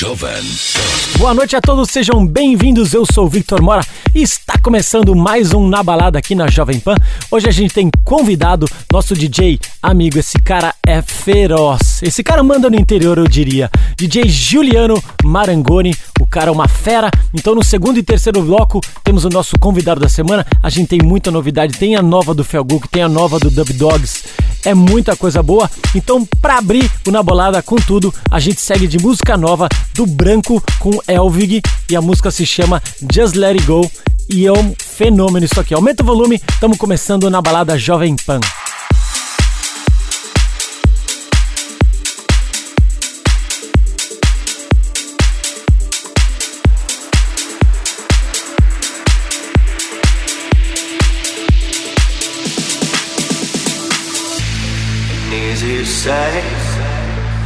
Jovem Boa noite a todos, sejam bem-vindos. Eu sou o Victor Mora e está começando mais um Na Balada aqui na Jovem Pan. Hoje a gente tem convidado nosso DJ amigo. Esse cara é feroz. Esse cara manda no interior, eu diria. DJ Juliano Marangoni. O cara é uma fera. Então, no segundo e terceiro bloco, temos o nosso convidado da semana. A gente tem muita novidade. Tem a nova do Felguk, tem a nova do Dub Dogs. É muita coisa boa. Então, para abrir o Na Bolada com tudo, a gente segue de música nova do Branco com Elvig e a música se chama Just Let It Go e é um fenômeno isso aqui. Aumenta o volume, estamos começando na balada Jovem Pan.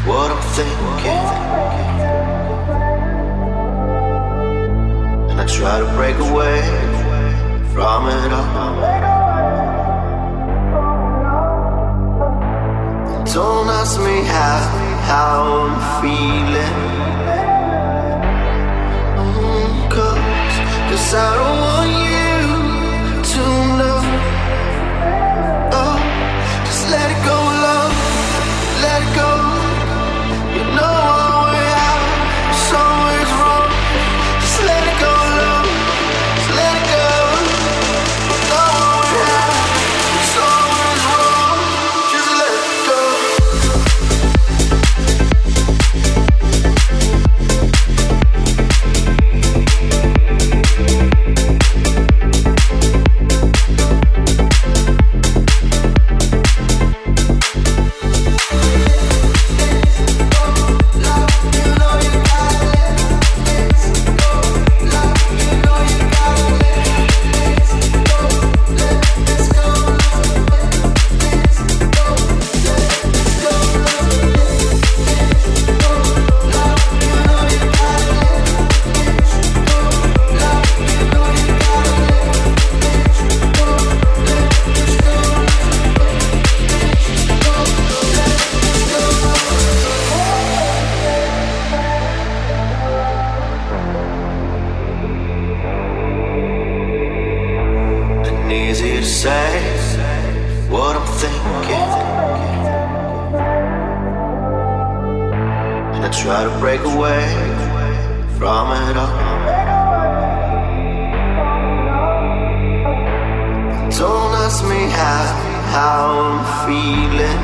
What I'm thinking. Try to break away from it all. Don't ask me how, how I'm feeling. Mm, cause, cause I don't want away from it all. Don't ask me how, how I'm feeling.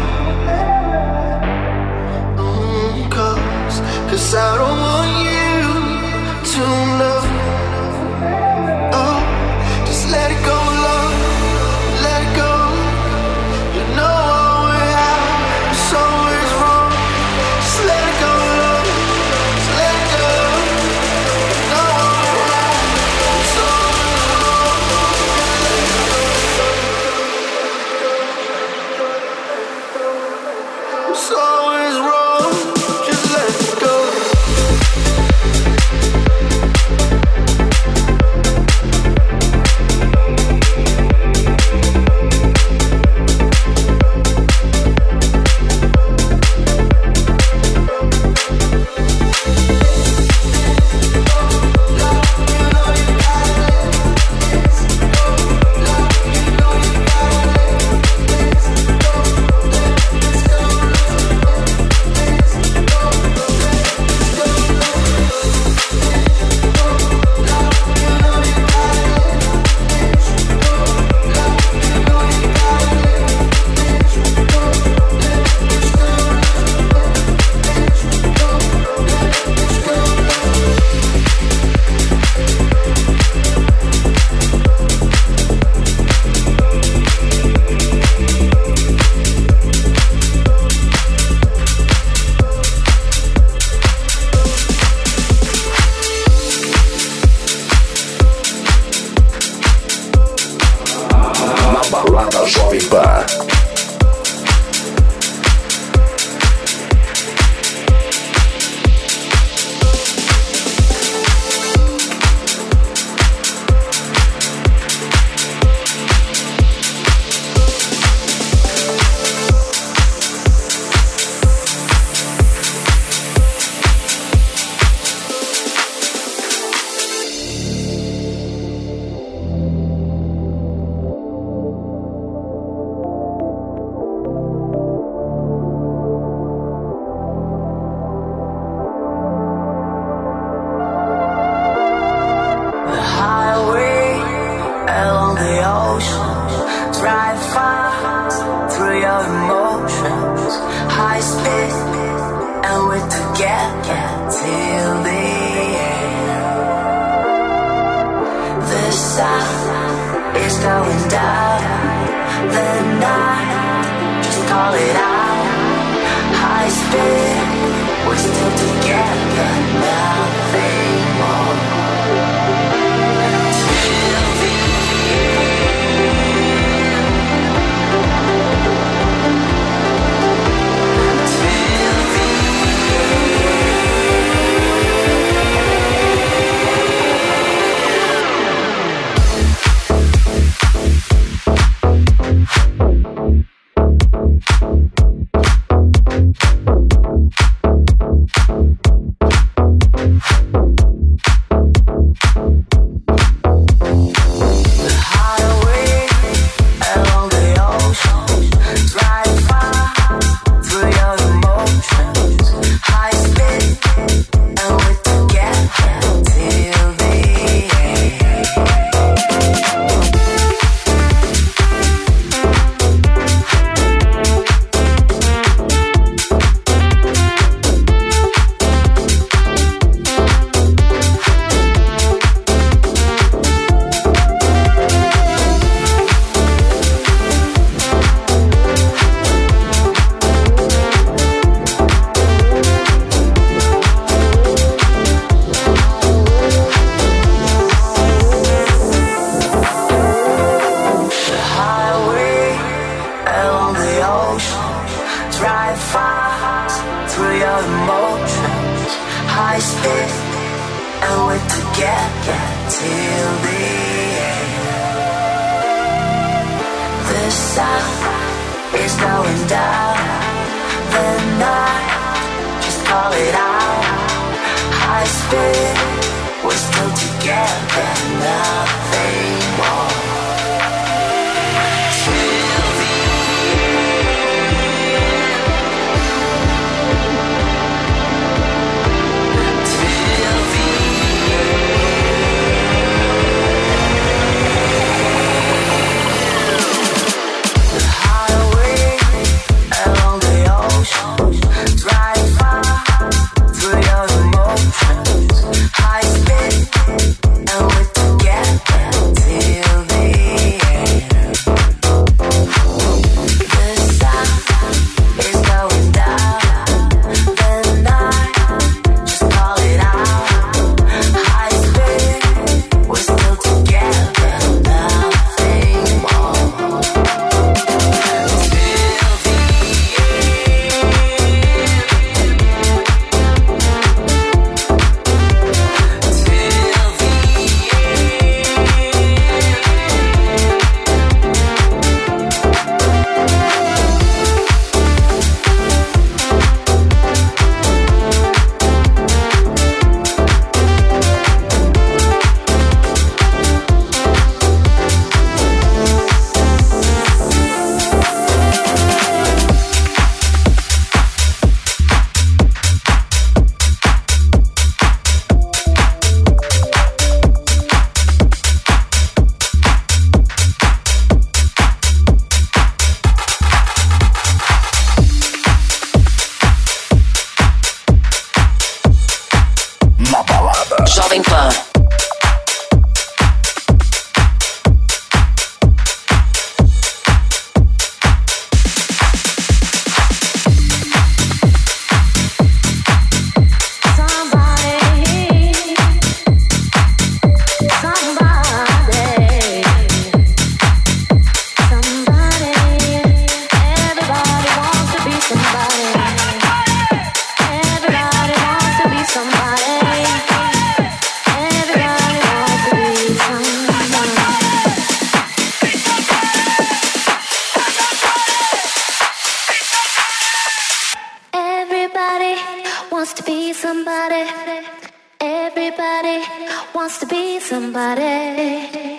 Wants to be somebody.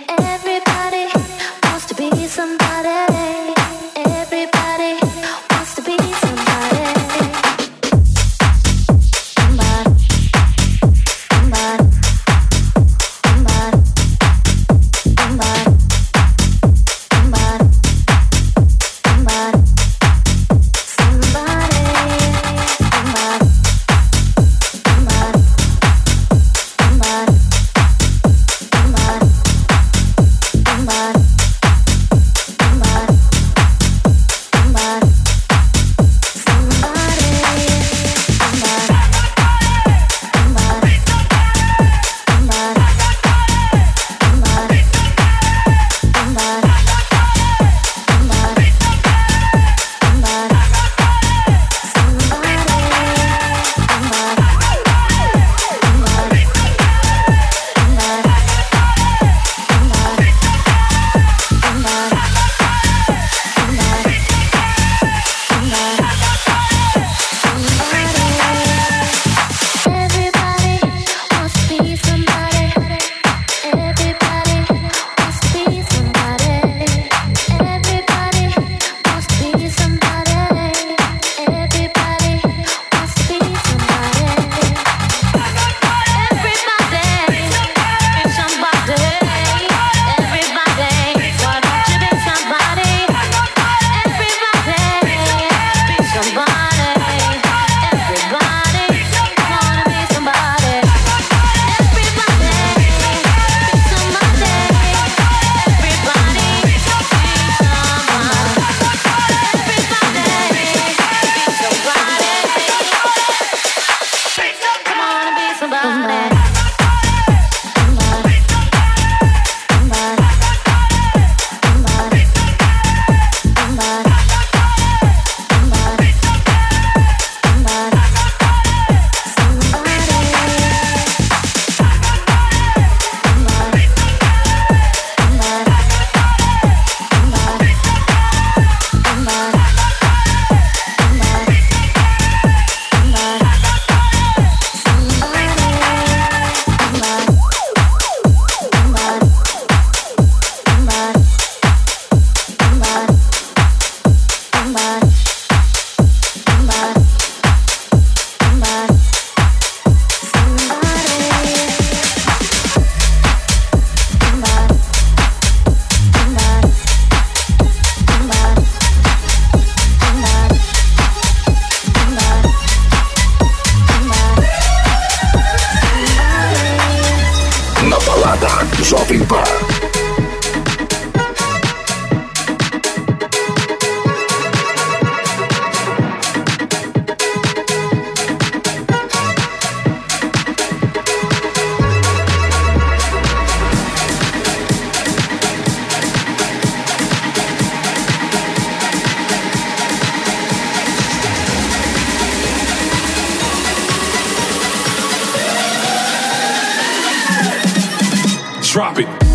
drop it.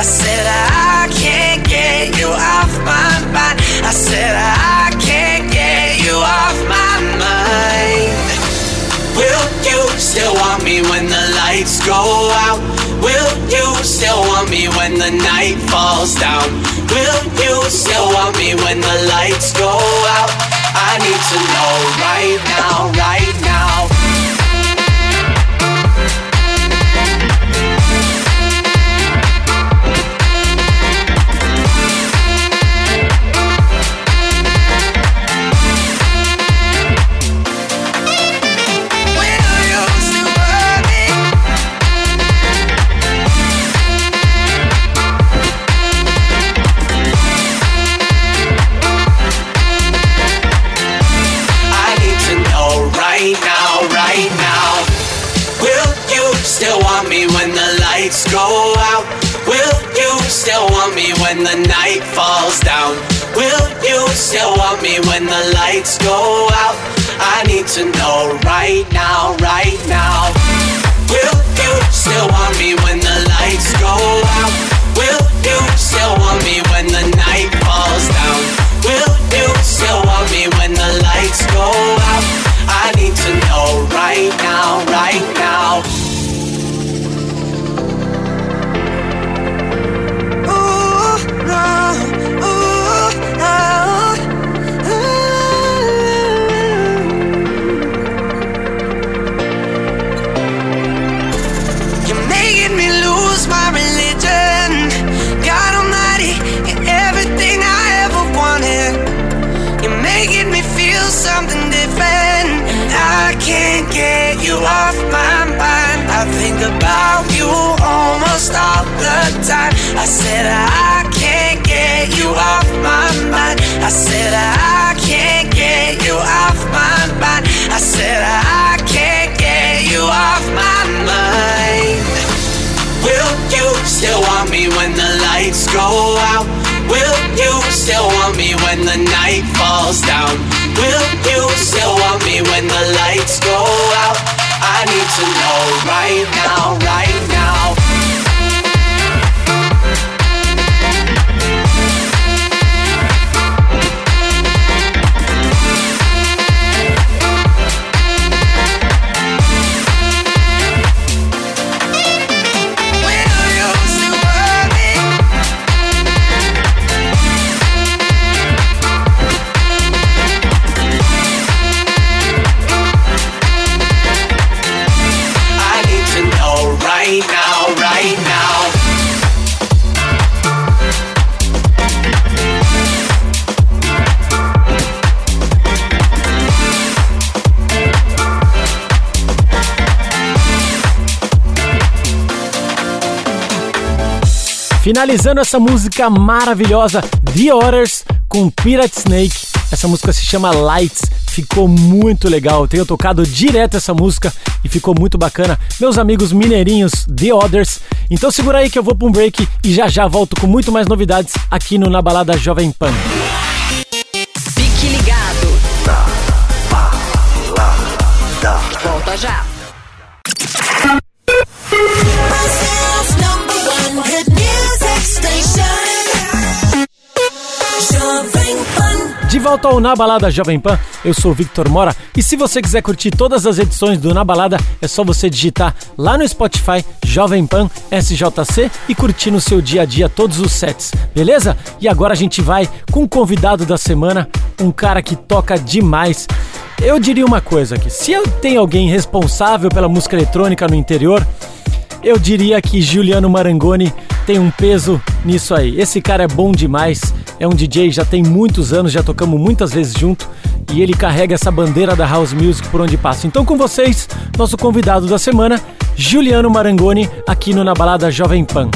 I said I can't get you off my mind. I said I can't get you off my mind. Will you still want me when the lights go out? Will you still want me when the night falls down? Will you still want me when the lights go out? I need to know right now, right now. Still want me when the lights go out? I need to know right now, right now. Will you still want me when the lights go out? Will you still want me when the night falls down? Will you still want me when the lights go out? I need to know right now, right now. Get you off my mind. I think about you almost all the time. I said I can't get you off my mind. I said I can't get you off my mind. I said I can't get you off my mind. Will you still want me when the lights go out? Will you still want me when the night falls down? Will you still want me when the lights go out? I need to know right now, right now. Finalizando essa música maravilhosa, The Otters com Pirate Snake. Essa música se chama Lights, ficou muito legal. Eu tenho tocado direto essa música e ficou muito bacana. Meus amigos mineirinhos, The Others. Então segura aí que eu vou para um break e já já volto com muito mais novidades aqui no Na Balada Jovem Pan. Fique ligado. Volta já. Volta ao Na Balada Jovem Pan, eu sou Victor Mora e se você quiser curtir todas as edições do Na Balada, é só você digitar lá no Spotify Jovem Pan SJC e curtir no seu dia a dia todos os sets, beleza? E agora a gente vai com o convidado da semana, um cara que toca demais. Eu diria uma coisa aqui, se eu tenho alguém responsável pela música eletrônica no interior, eu diria que Giuliano Marangoni tem um peso nisso aí. Esse cara é bom demais, é um DJ, já tem muitos anos, já tocamos muitas vezes junto e ele carrega essa bandeira da House Music por onde passa. Então, com vocês, nosso convidado da semana, Giuliano Marangoni, aqui no Na Balada Jovem Pan.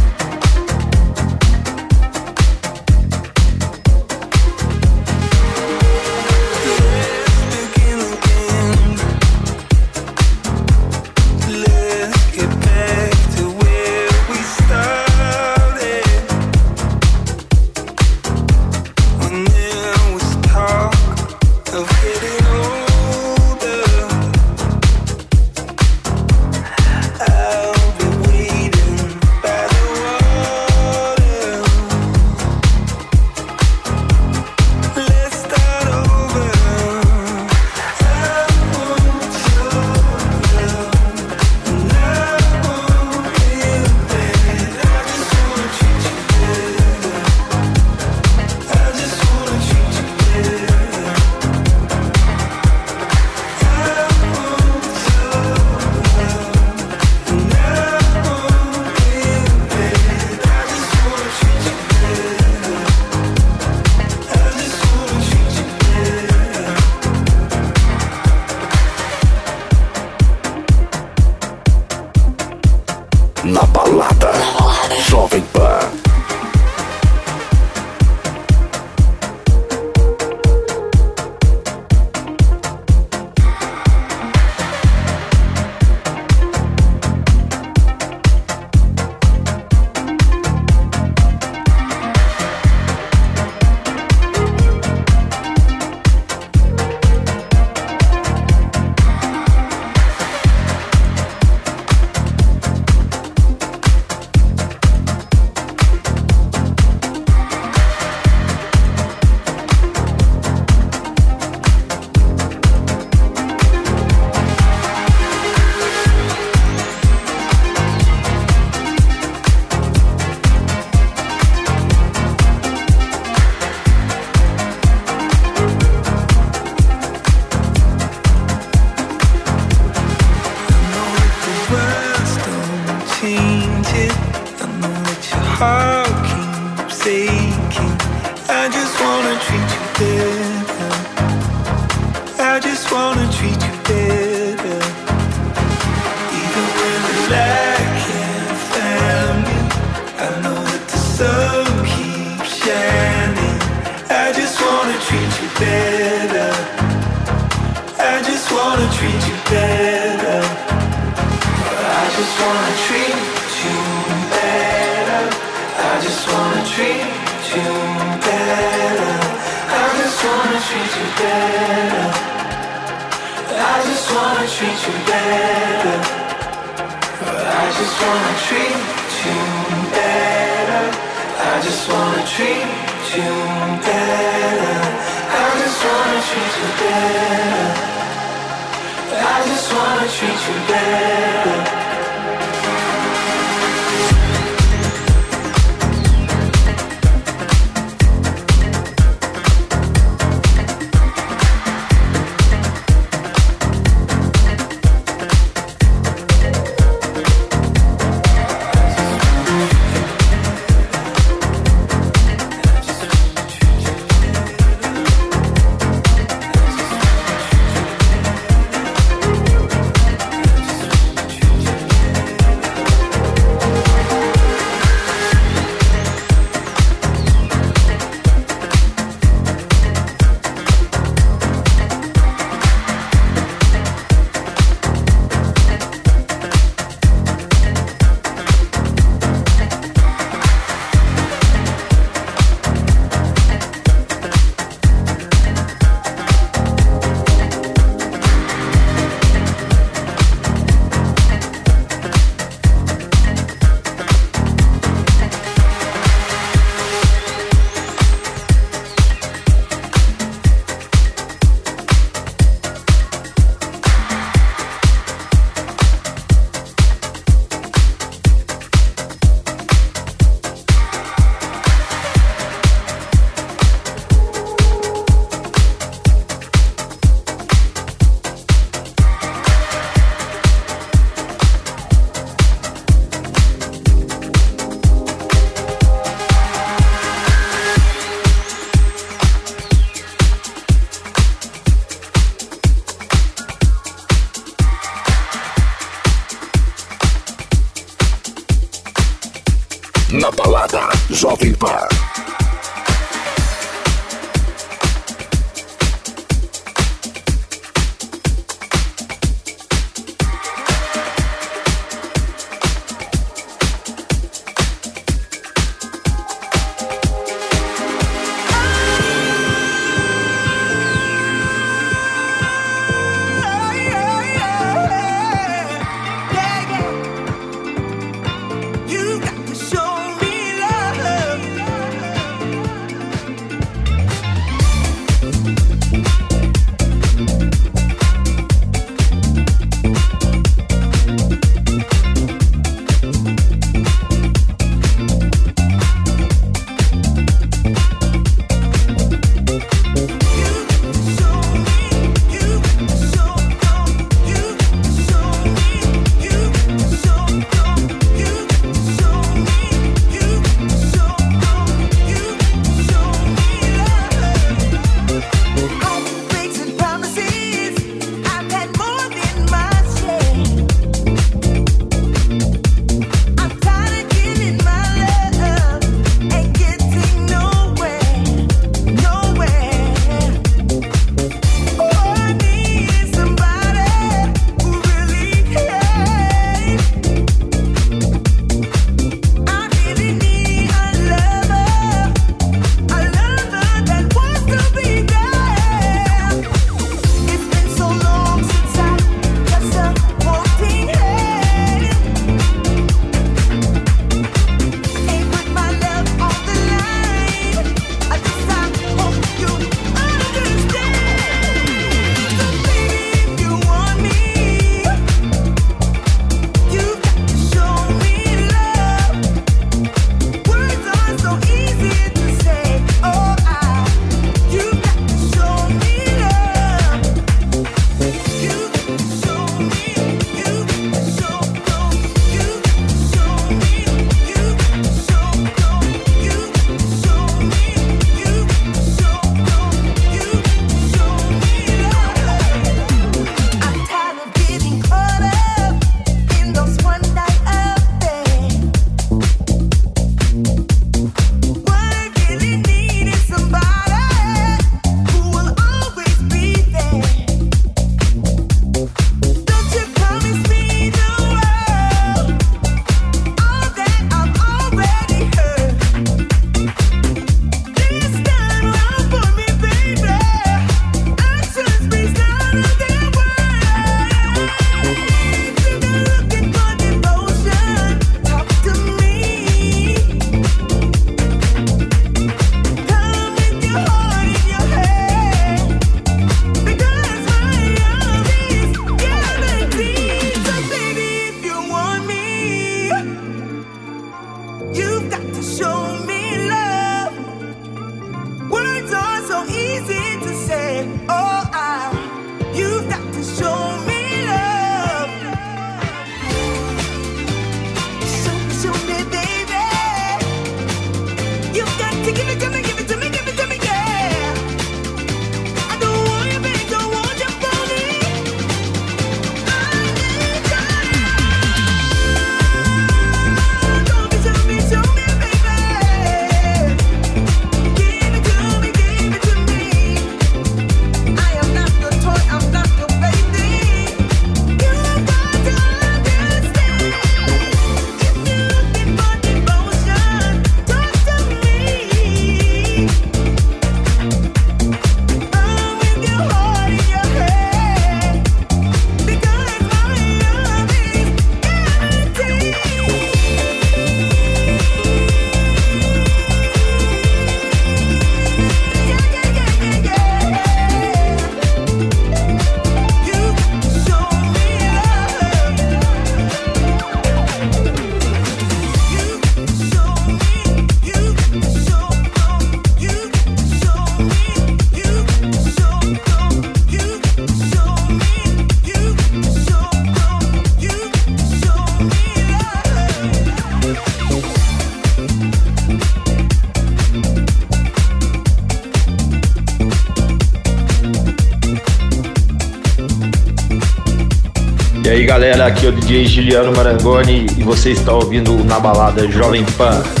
Galera, aqui é o DJ Giliano Marangoni e você está ouvindo Na Balada Jovem Pan.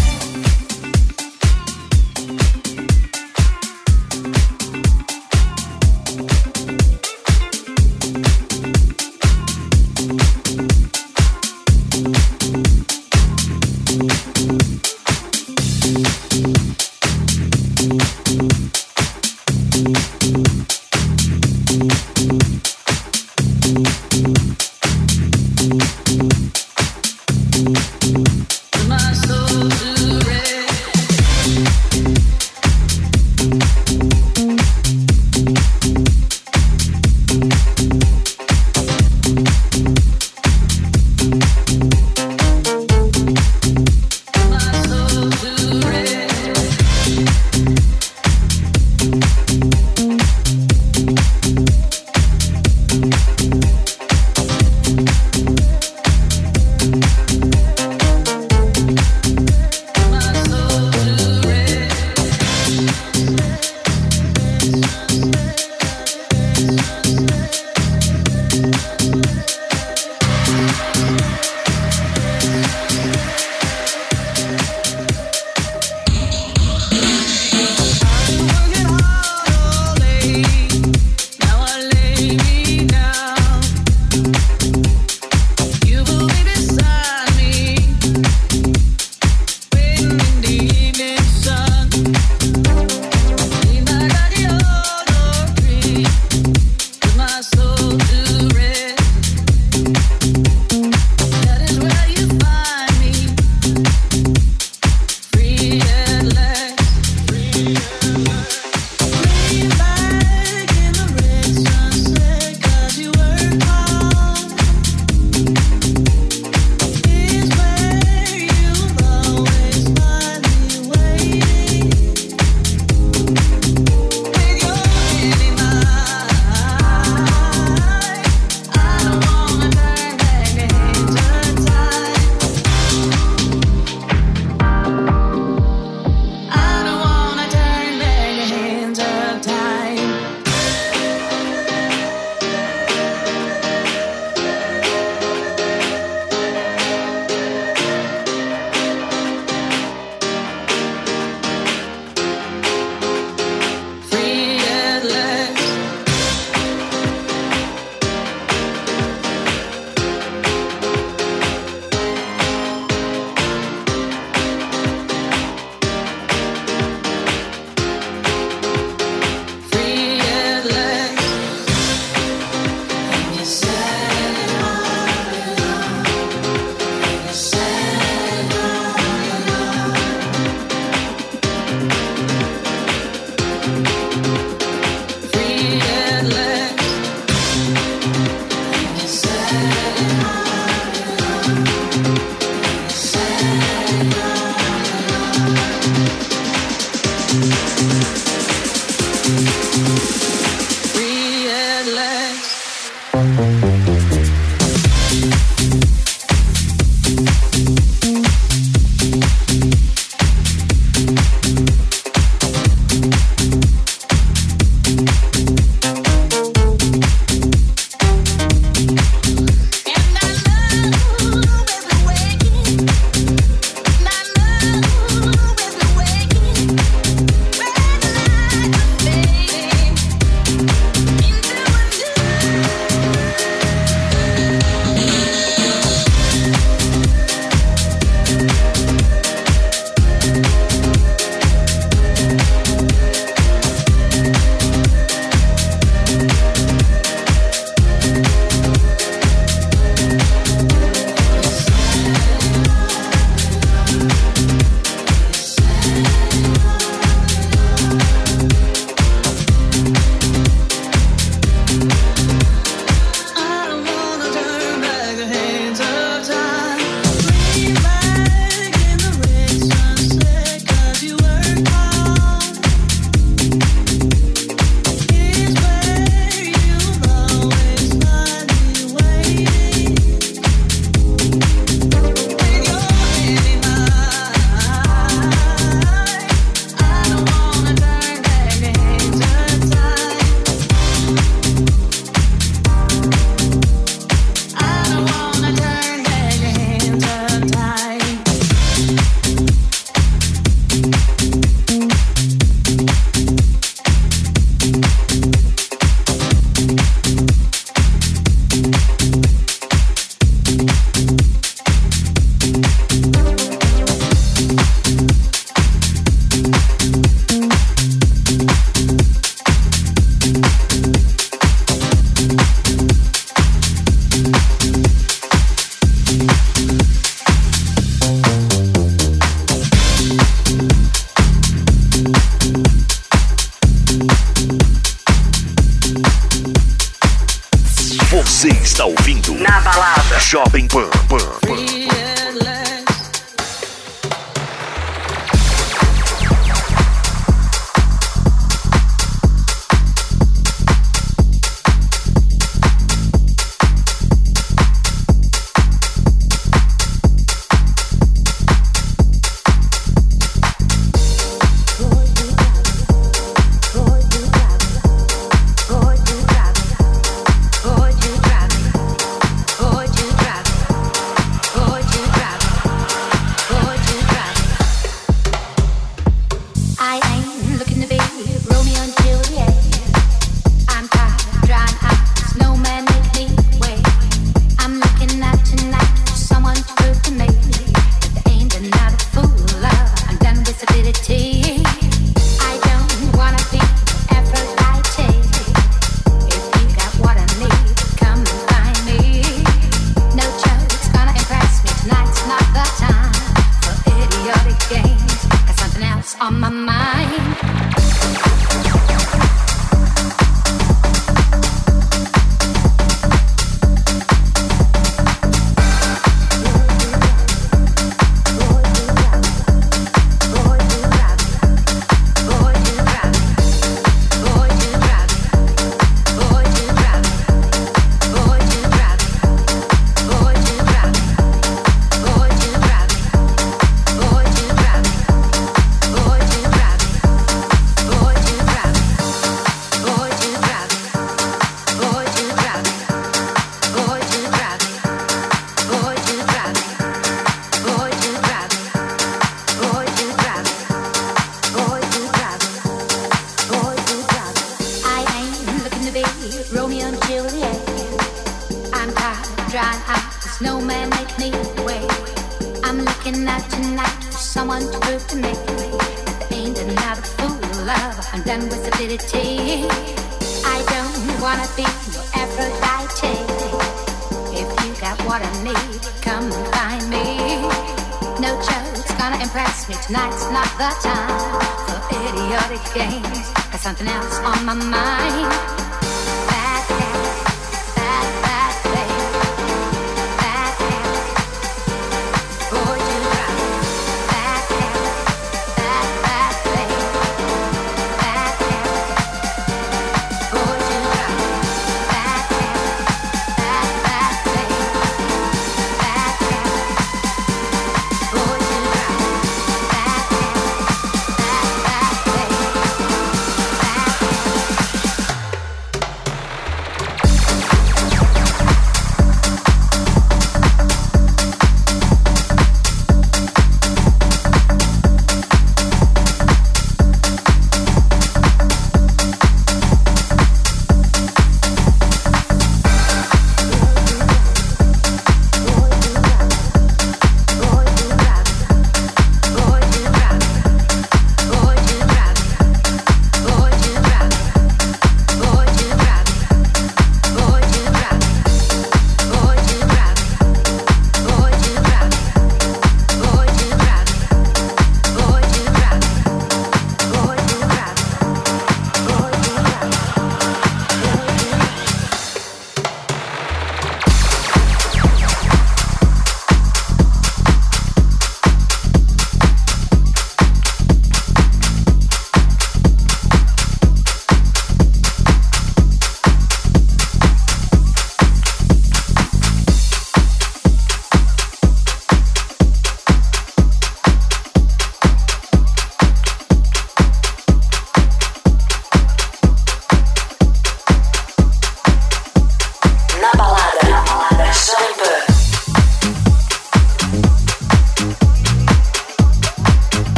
Idiotic games. Got something else on my mind.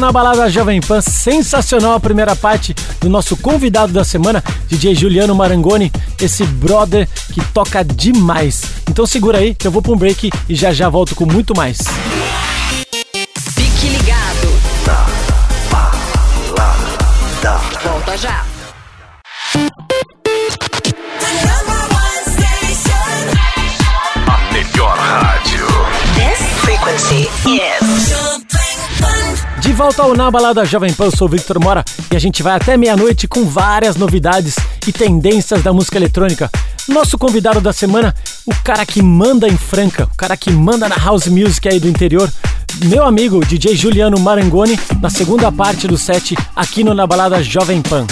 Na Balada Jovem Pan, sensacional a primeira parte do nosso convidado da semana, DJ Juliano Marangoni, esse brother que toca demais. Então segura aí que eu vou para um break e já já volto com muito mais. Fique ligado. Na Balada. Volta já. A melhor rádio. This frequency is volta ao Na Balada Jovem Pan, eu sou o Victor Mora e a gente vai até meia-noite com várias novidades e tendências da música eletrônica. Nosso convidado da semana, o cara que manda em Franca, o cara que manda na house music aí do interior, meu amigo DJ Juliano Marangoni, na segunda parte do set aqui no Na Balada Jovem Pan.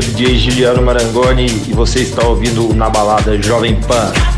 Aqui é o DJ Giliano Marangoni e você está ouvindo na balada Jovem Pan.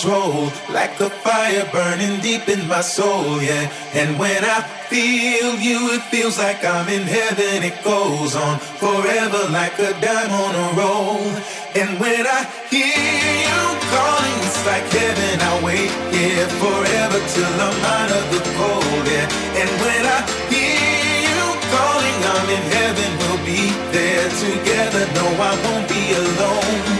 Control, like a fire burning deep in my soul, yeah. And when I feel you, it feels like I'm in heaven. It goes on forever, like a dime on a roll. And when I hear you calling, it's like heaven. I wait, yeah, forever till I'm out of the cold, yeah. And when I hear you calling, I'm in heaven. We'll be there together. No, I won't be alone.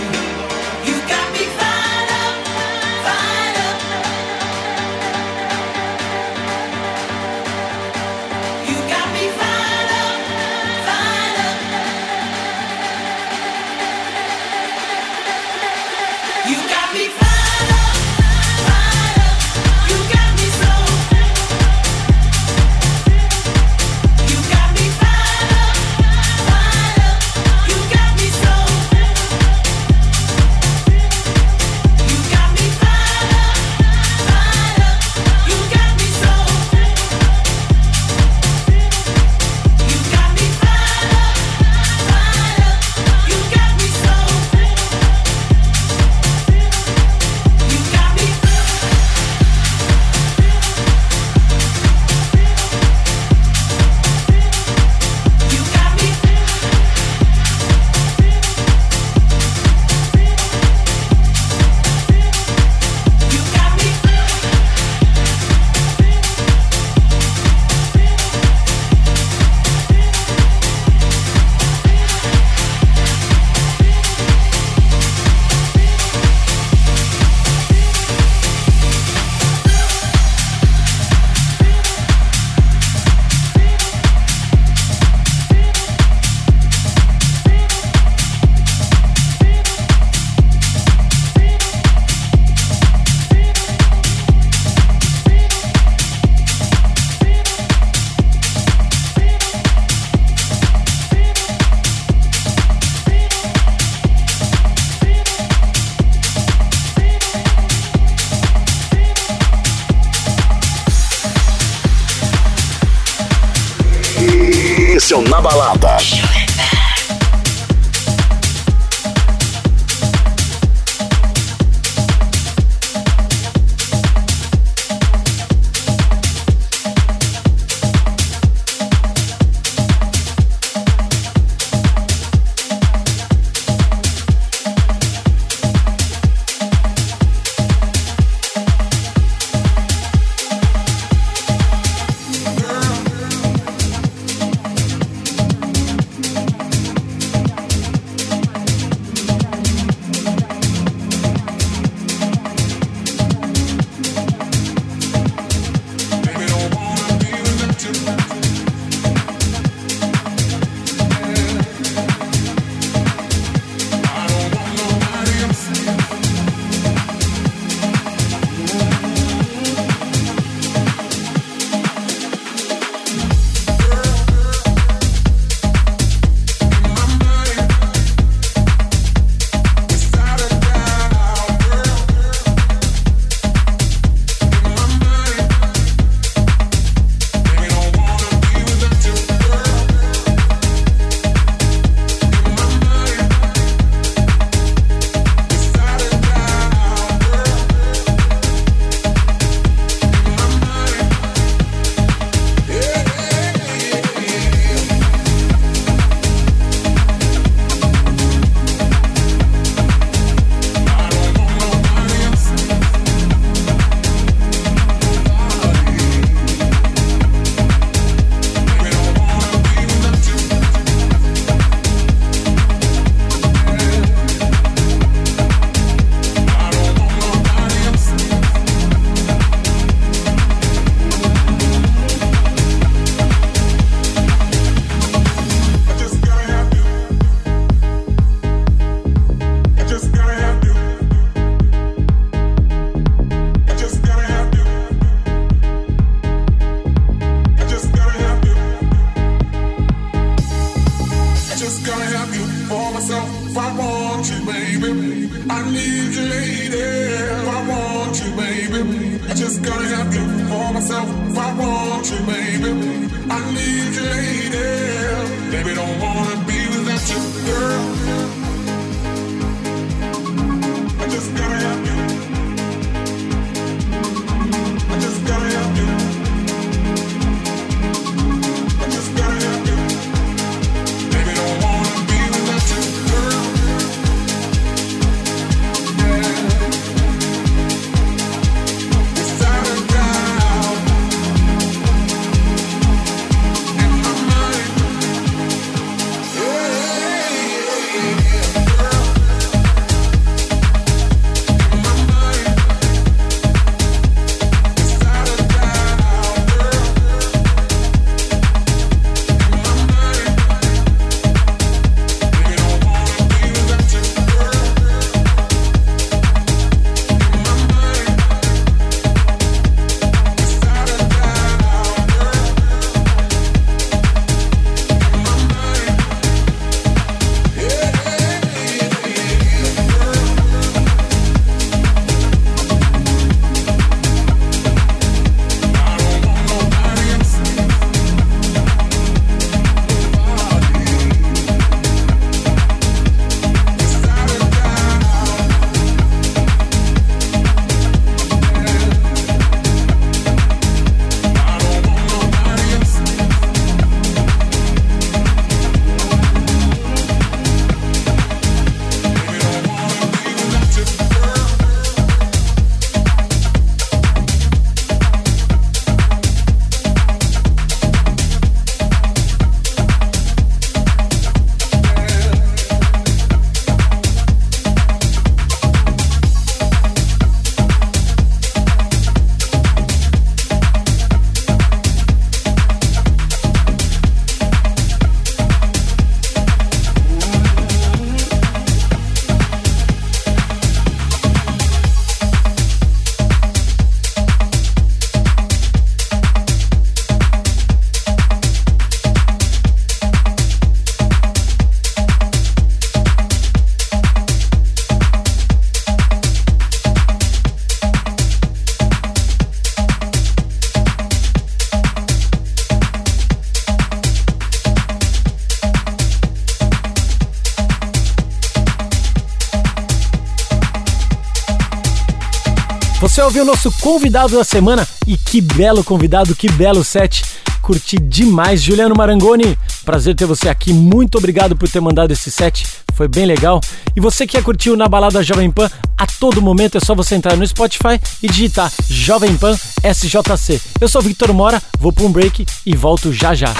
Você ouviu o nosso convidado da semana e que belo convidado, que belo set. Curti demais, Juliano Marangoni. Prazer ter você aqui. Muito obrigado por ter mandado esse set. Foi bem legal. E você que quer curtir o na balada Jovem Pan, a todo momento é só você entrar no Spotify e digitar Jovem Pan SJC. Eu sou o Victor Mora, vou para um break e volto já já.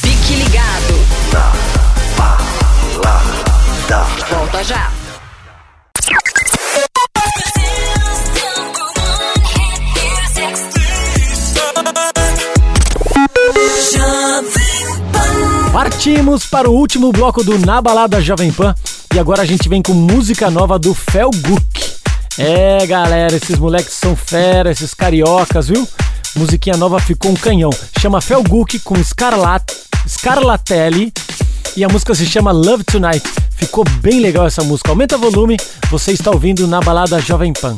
Fique ligado. Volta já. Partimos para o último bloco do Na Balada Jovem Pan e agora a gente vem com música nova do Felguk. É, galera, esses moleques são fera, esses cariocas, viu? Musiquinha nova ficou um canhão. Chama Felguk com Scarlat, Scarlatelli e a música se chama Love Tonight. Ficou bem legal essa música. Aumenta o volume, você está ouvindo na balada Jovem Pan.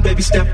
baby, step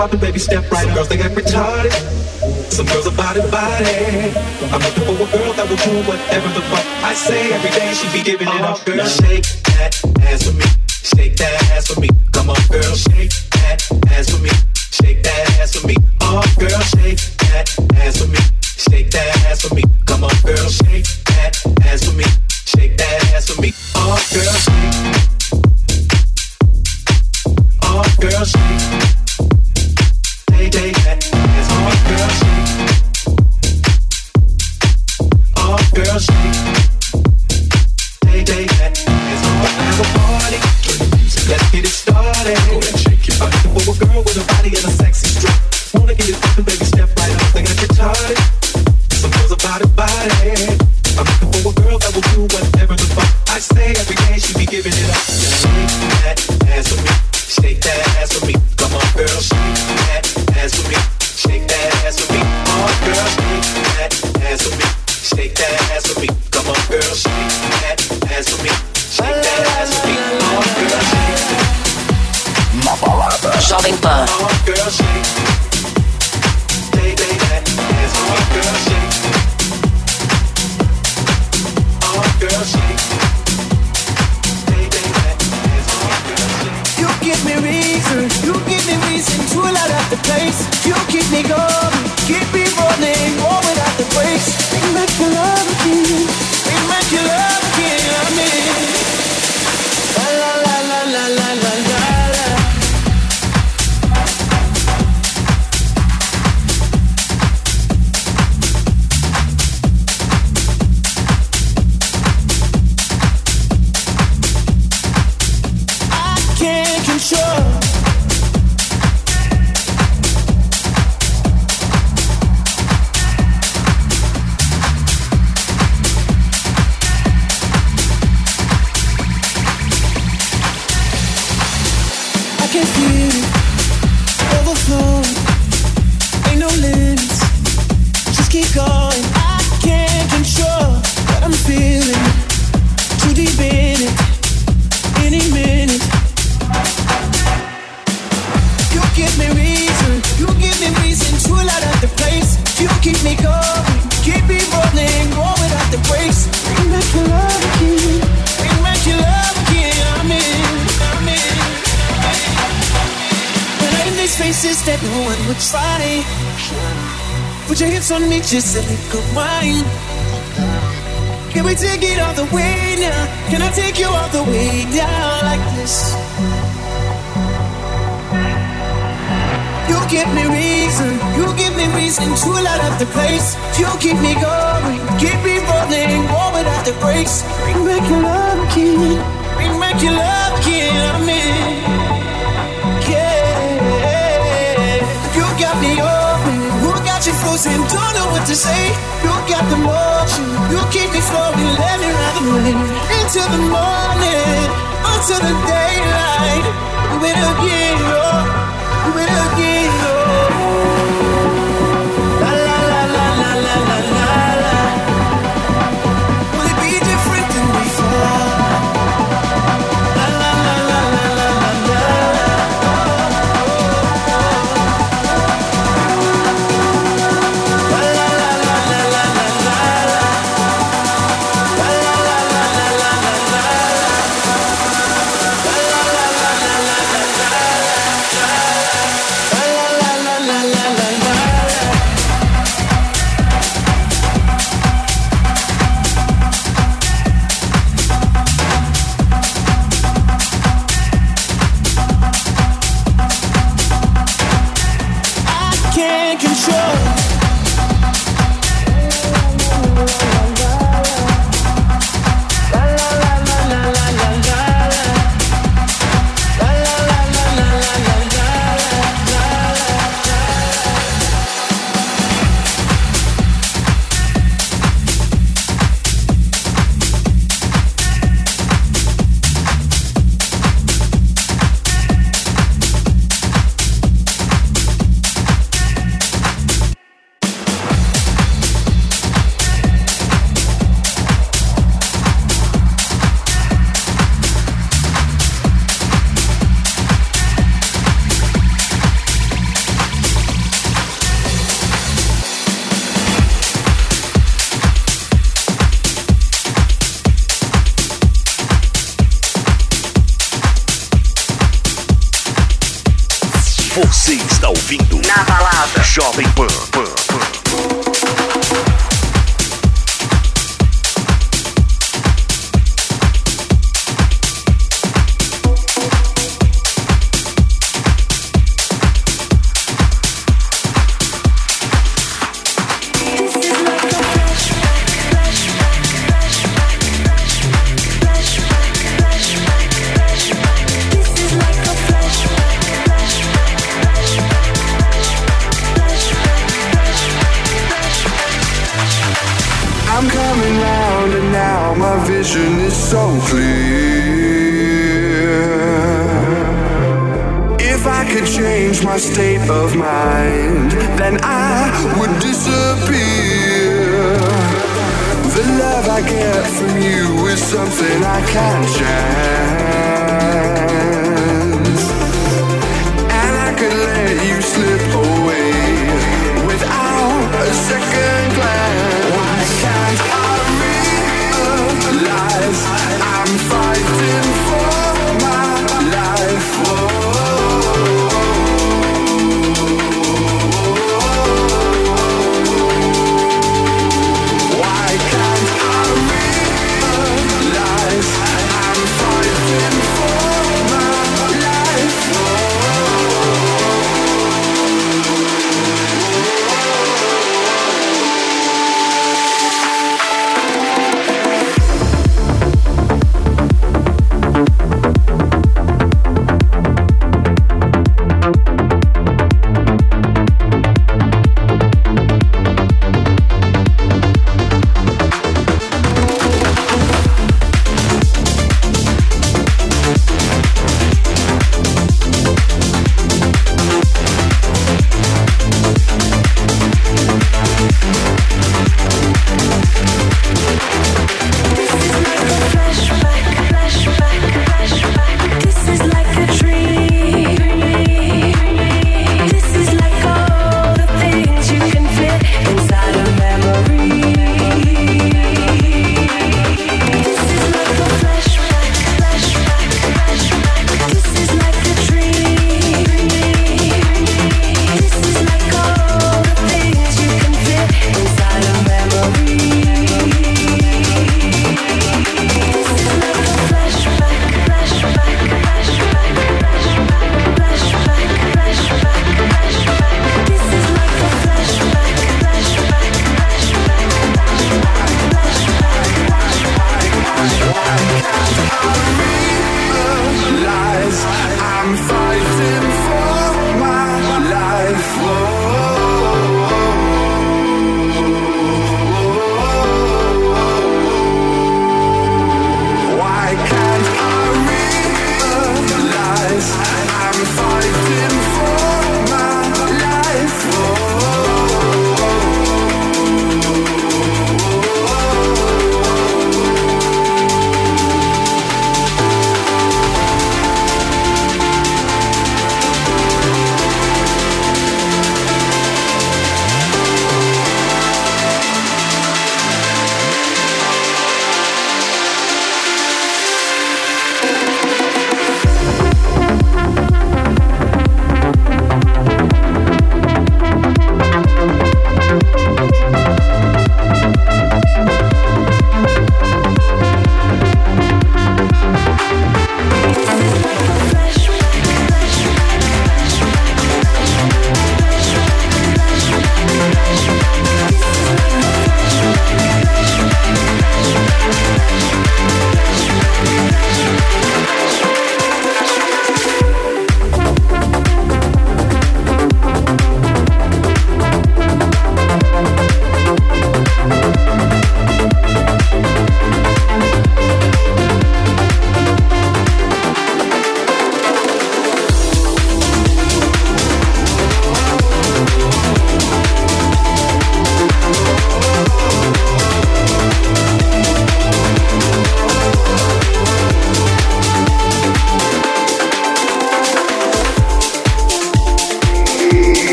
party, baby, step right Some girls, they act retarded. Some girls are body body. I'm looking for a girl that will do whatever the fuck I say. Every day she be giving it up, girl. Shake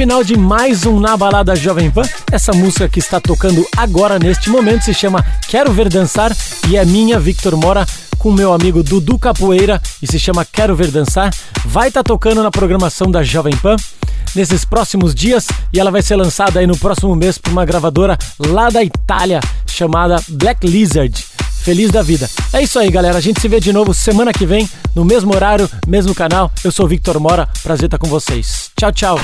final de mais um Na Balada Jovem Pan, essa música que está tocando agora neste momento se chama Quero Ver Dançar e é minha, Victor Mora, com meu amigo Dudu Capoeira e se chama Quero Ver Dançar. Vai estar tá tocando na programação da Jovem Pan nesses próximos dias e ela vai ser lançada aí no próximo mês por uma gravadora lá da Itália chamada Black Lizard. Feliz da vida. É isso aí, galera. A gente se vê de novo semana que vem, no mesmo horário, mesmo canal. Eu sou Victor Mora. Prazer estar com vocês. Tchau, tchau.